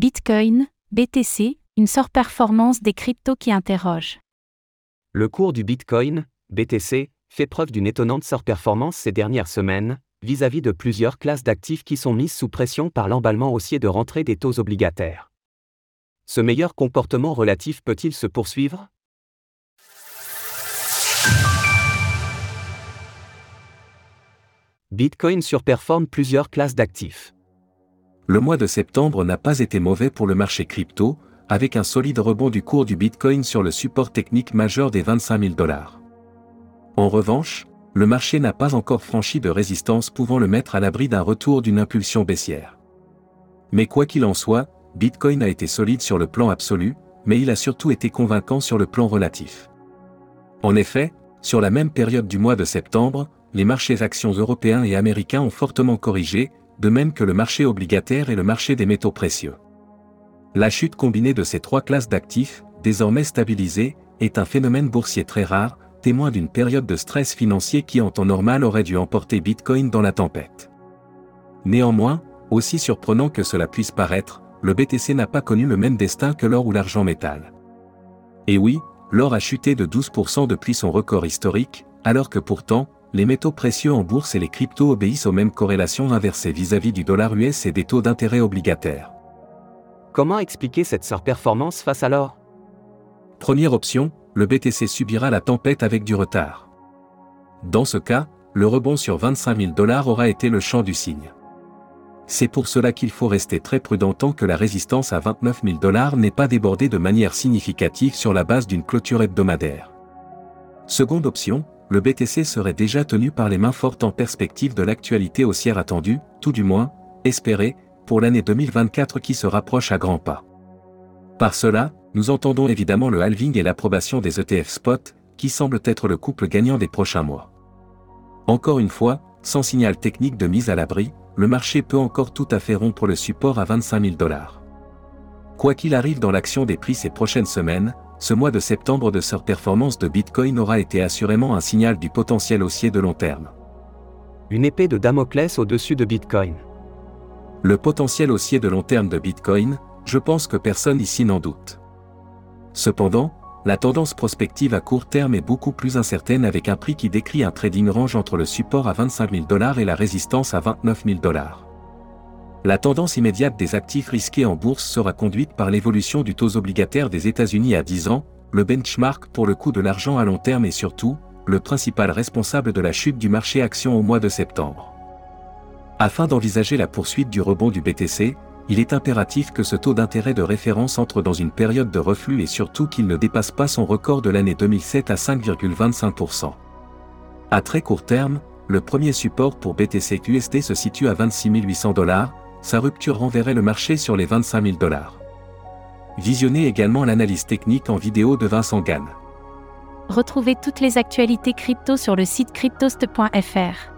Bitcoin, BTC, une surperformance des cryptos qui interroge. Le cours du Bitcoin, BTC, fait preuve d'une étonnante surperformance ces dernières semaines, vis-à-vis de plusieurs classes d'actifs qui sont mises sous pression par l'emballement haussier de rentrée des taux obligataires. Ce meilleur comportement relatif peut-il se poursuivre? Bitcoin surperforme plusieurs classes d'actifs. Le mois de septembre n'a pas été mauvais pour le marché crypto, avec un solide rebond du cours du Bitcoin sur le support technique majeur des 25 000 dollars. En revanche, le marché n'a pas encore franchi de résistance pouvant le mettre à l'abri d'un retour d'une impulsion baissière. Mais quoi qu'il en soit, Bitcoin a été solide sur le plan absolu, mais il a surtout été convaincant sur le plan relatif. En effet, sur la même période du mois de septembre, les marchés actions européens et américains ont fortement corrigé, de même que le marché obligataire et le marché des métaux précieux. La chute combinée de ces trois classes d'actifs, désormais stabilisées, est un phénomène boursier très rare, témoin d'une période de stress financier qui en temps normal aurait dû emporter Bitcoin dans la tempête. Néanmoins, aussi surprenant que cela puisse paraître, le BTC n'a pas connu le même destin que l'or ou l'argent métal. Et oui, l'or a chuté de 12% depuis son record historique, alors que pourtant, les métaux précieux en bourse et les cryptos obéissent aux mêmes corrélations inversées vis-à-vis du dollar US et des taux d'intérêt obligataires. Comment expliquer cette surperformance face à l'or? Première option, le BTC subira la tempête avec du retard. Dans ce cas, le rebond sur 25 000 dollars aura été le champ du signe. C'est pour cela qu'il faut rester très prudent tant que la résistance à 29 000 dollars n'est pas débordée de manière significative sur la base d'une clôture hebdomadaire. Seconde option, le BTC serait déjà tenu par les mains fortes en perspective de l'actualité haussière attendue, tout du moins, espérée, pour l'année 2024 qui se rapproche à grands pas. Par cela, nous entendons évidemment le halving et l'approbation des ETF spot, qui semblent être le couple gagnant des prochains mois. Encore une fois, sans signal technique de mise à l'abri, le marché peut encore tout à fait rompre le support à 25 000 dollars. Quoi qu'il arrive dans l'action des prix ces prochaines semaines, ce mois de septembre de surperformance de Bitcoin aura été assurément un signal du potentiel haussier de long terme. Une épée de Damoclès au-dessus de Bitcoin. Le potentiel haussier de long terme de Bitcoin, je pense que personne ici n'en doute. Cependant, la tendance prospective à court terme est beaucoup plus incertaine avec un prix qui décrit un trading range entre le support à 25 000 dollars et la résistance à 29 000 dollars. La tendance immédiate des actifs risqués en bourse sera conduite par l'évolution du taux obligataire des États-Unis à 10 ans, le benchmark pour le coût de l'argent à long terme et surtout, le principal responsable de la chute du marché action au mois de septembre. Afin d'envisager la poursuite du rebond du BTC, il est impératif que ce taux d'intérêt de référence entre dans une période de reflux et surtout qu'il ne dépasse pas son record de l'année 2007 à 5,25%. À très court terme, le premier support pour BTC USD se situe à 26 800 dollars, sa rupture renverrait le marché sur les 25 000 dollars. Visionnez également l'analyse technique en vidéo de Vincent Gann. Retrouvez toutes les actualités crypto sur le site cryptost.fr.